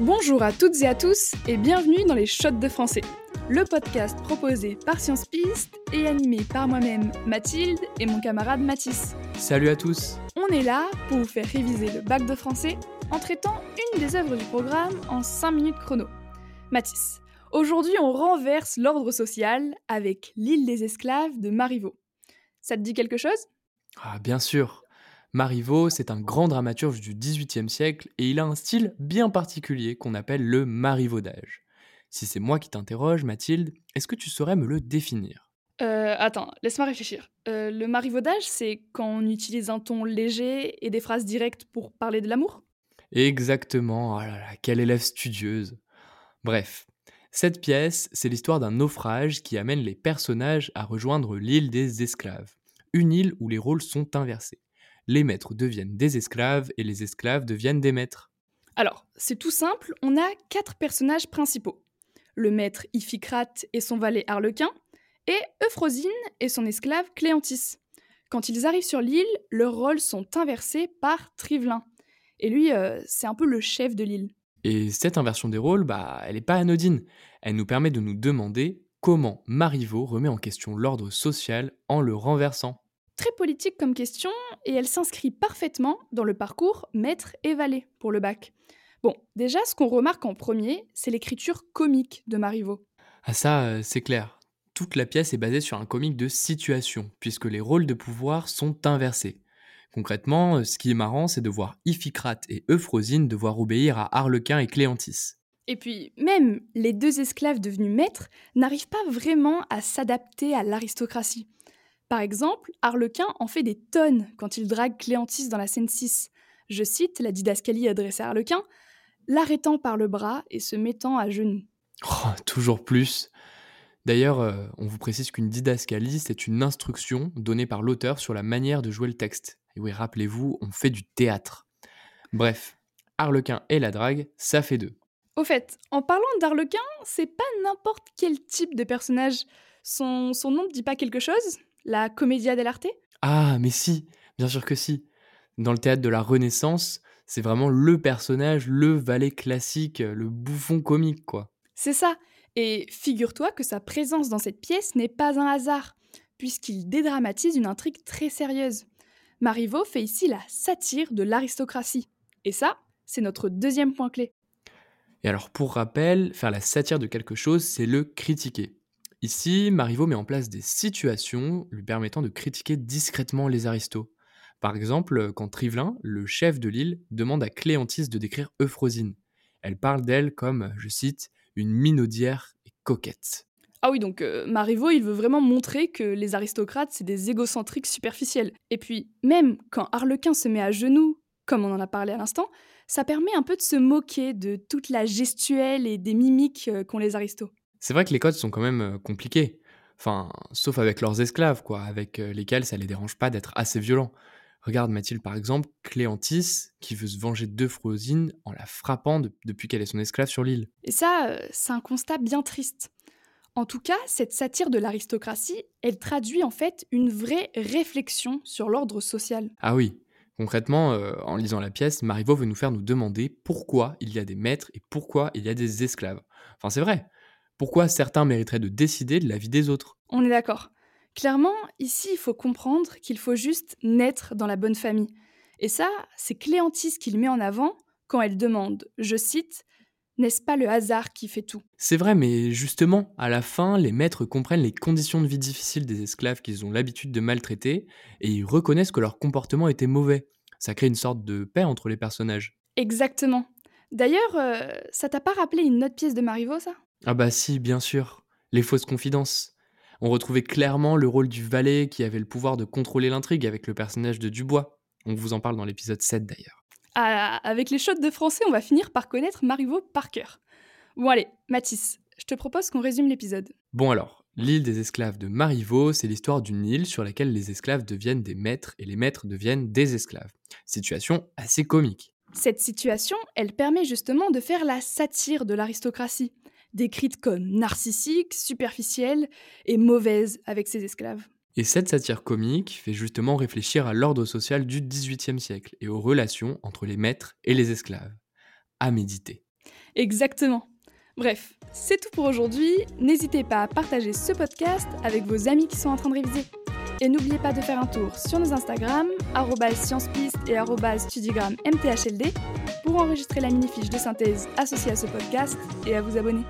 Bonjour à toutes et à tous et bienvenue dans les Shots de français, le podcast proposé par Science Piste et animé par moi-même Mathilde et mon camarade Mathis. Salut à tous On est là pour vous faire réviser le bac de français en traitant une des œuvres du programme en 5 minutes chrono. Mathis, aujourd'hui on renverse l'ordre social avec L'île des esclaves de Marivaux. Ça te dit quelque chose? Ah bien sûr Marivaux, c'est un grand dramaturge du XVIIIe siècle et il a un style bien particulier qu'on appelle le marivaudage. Si c'est moi qui t'interroge, Mathilde, est-ce que tu saurais me le définir? Euh, attends, laisse-moi réfléchir. Euh, le marivaudage, c'est quand on utilise un ton léger et des phrases directes pour parler de l'amour? Exactement, oh là là, quelle élève studieuse. Bref, cette pièce, c'est l'histoire d'un naufrage qui amène les personnages à rejoindre l'île des esclaves, une île où les rôles sont inversés les maîtres deviennent des esclaves et les esclaves deviennent des maîtres. Alors, c'est tout simple, on a quatre personnages principaux. Le maître Iphicrate et son valet Harlequin, et Euphrosine et son esclave Cléantis. Quand ils arrivent sur l'île, leurs rôles sont inversés par Trivelin. Et lui, euh, c'est un peu le chef de l'île. Et cette inversion des rôles, bah, elle n'est pas anodine. Elle nous permet de nous demander comment Marivaux remet en question l'ordre social en le renversant très politique comme question et elle s'inscrit parfaitement dans le parcours maître et valet pour le bac. Bon, déjà, ce qu'on remarque en premier, c'est l'écriture comique de Marivaux. Ah ça, euh, c'est clair. Toute la pièce est basée sur un comique de situation, puisque les rôles de pouvoir sont inversés. Concrètement, euh, ce qui est marrant, c'est de voir Iphicrate et Euphrosine devoir obéir à Harlequin et Cléantis. Et puis, même les deux esclaves devenus maîtres n'arrivent pas vraiment à s'adapter à l'aristocratie. Par exemple, Harlequin en fait des tonnes quand il drague Cléantis dans la scène 6. Je cite la didascalie adressée à Harlequin, l'arrêtant par le bras et se mettant à genoux. Oh, toujours plus. D'ailleurs, euh, on vous précise qu'une didascalie, c'est une instruction donnée par l'auteur sur la manière de jouer le texte. Et oui, rappelez-vous, on fait du théâtre. Bref, Harlequin et la drague, ça fait deux. Au fait, en parlant d'Harlequin, c'est pas n'importe quel type de personnage. Son, son nom ne dit pas quelque chose? La commedia dell'arte? Ah, mais si, bien sûr que si. Dans le théâtre de la Renaissance, c'est vraiment le personnage, le valet classique, le bouffon comique, quoi. C'est ça. Et figure-toi que sa présence dans cette pièce n'est pas un hasard, puisqu'il dédramatise une intrigue très sérieuse. Marivaux fait ici la satire de l'aristocratie. Et ça, c'est notre deuxième point clé. Et alors, pour rappel, faire la satire de quelque chose, c'est le critiquer. Ici, Marivaux met en place des situations lui permettant de critiquer discrètement les aristos. Par exemple, quand Trivelin, le chef de l'île, demande à Cléantis de décrire Euphrosine. Elle parle d'elle comme, je cite, une minaudière et coquette. Ah oui, donc euh, Marivaux, il veut vraiment montrer que les aristocrates, c'est des égocentriques superficiels. Et puis, même quand Harlequin se met à genoux, comme on en a parlé à l'instant, ça permet un peu de se moquer de toute la gestuelle et des mimiques euh, qu'ont les aristos. C'est vrai que les codes sont quand même compliqués. Enfin, sauf avec leurs esclaves, quoi, avec lesquels ça les dérange pas d'être assez violents. Regarde Mathilde par exemple, Cléantis, qui veut se venger d'Euphrosine en la frappant depuis qu'elle est son esclave sur l'île. Et ça, c'est un constat bien triste. En tout cas, cette satire de l'aristocratie, elle traduit en fait une vraie réflexion sur l'ordre social. Ah oui, concrètement, en lisant la pièce, Marivaux veut nous faire nous demander pourquoi il y a des maîtres et pourquoi il y a des esclaves. Enfin, c'est vrai, pourquoi certains mériteraient de décider de la vie des autres On est d'accord. Clairement, ici, il faut comprendre qu'il faut juste naître dans la bonne famille. Et ça, c'est Cléantis qui le met en avant quand elle demande, je cite, N'est-ce pas le hasard qui fait tout? C'est vrai, mais justement, à la fin, les maîtres comprennent les conditions de vie difficiles des esclaves qu'ils ont l'habitude de maltraiter, et ils reconnaissent que leur comportement était mauvais. Ça crée une sorte de paix entre les personnages. Exactement. D'ailleurs, euh, ça t'a pas rappelé une autre pièce de Marivaux, ça? Ah bah si, bien sûr. Les fausses confidences. On retrouvait clairement le rôle du valet qui avait le pouvoir de contrôler l'intrigue avec le personnage de Dubois. On vous en parle dans l'épisode 7 d'ailleurs. Ah, avec les shots de français, on va finir par connaître Marivaux par cœur. Bon allez, Mathis, je te propose qu'on résume l'épisode. Bon alors, l'île des esclaves de Marivaux, c'est l'histoire d'une île sur laquelle les esclaves deviennent des maîtres et les maîtres deviennent des esclaves. Situation assez comique. Cette situation, elle permet justement de faire la satire de l'aristocratie décrite comme narcissique, superficielle et mauvaise avec ses esclaves. Et cette satire comique fait justement réfléchir à l'ordre social du XVIIIe siècle et aux relations entre les maîtres et les esclaves. À méditer. Exactement. Bref, c'est tout pour aujourd'hui. N'hésitez pas à partager ce podcast avec vos amis qui sont en train de réviser. Et n'oubliez pas de faire un tour sur nos Instagram, sciencepiste et studiogramme mthld, pour enregistrer la mini-fiche de synthèse associée à ce podcast et à vous abonner.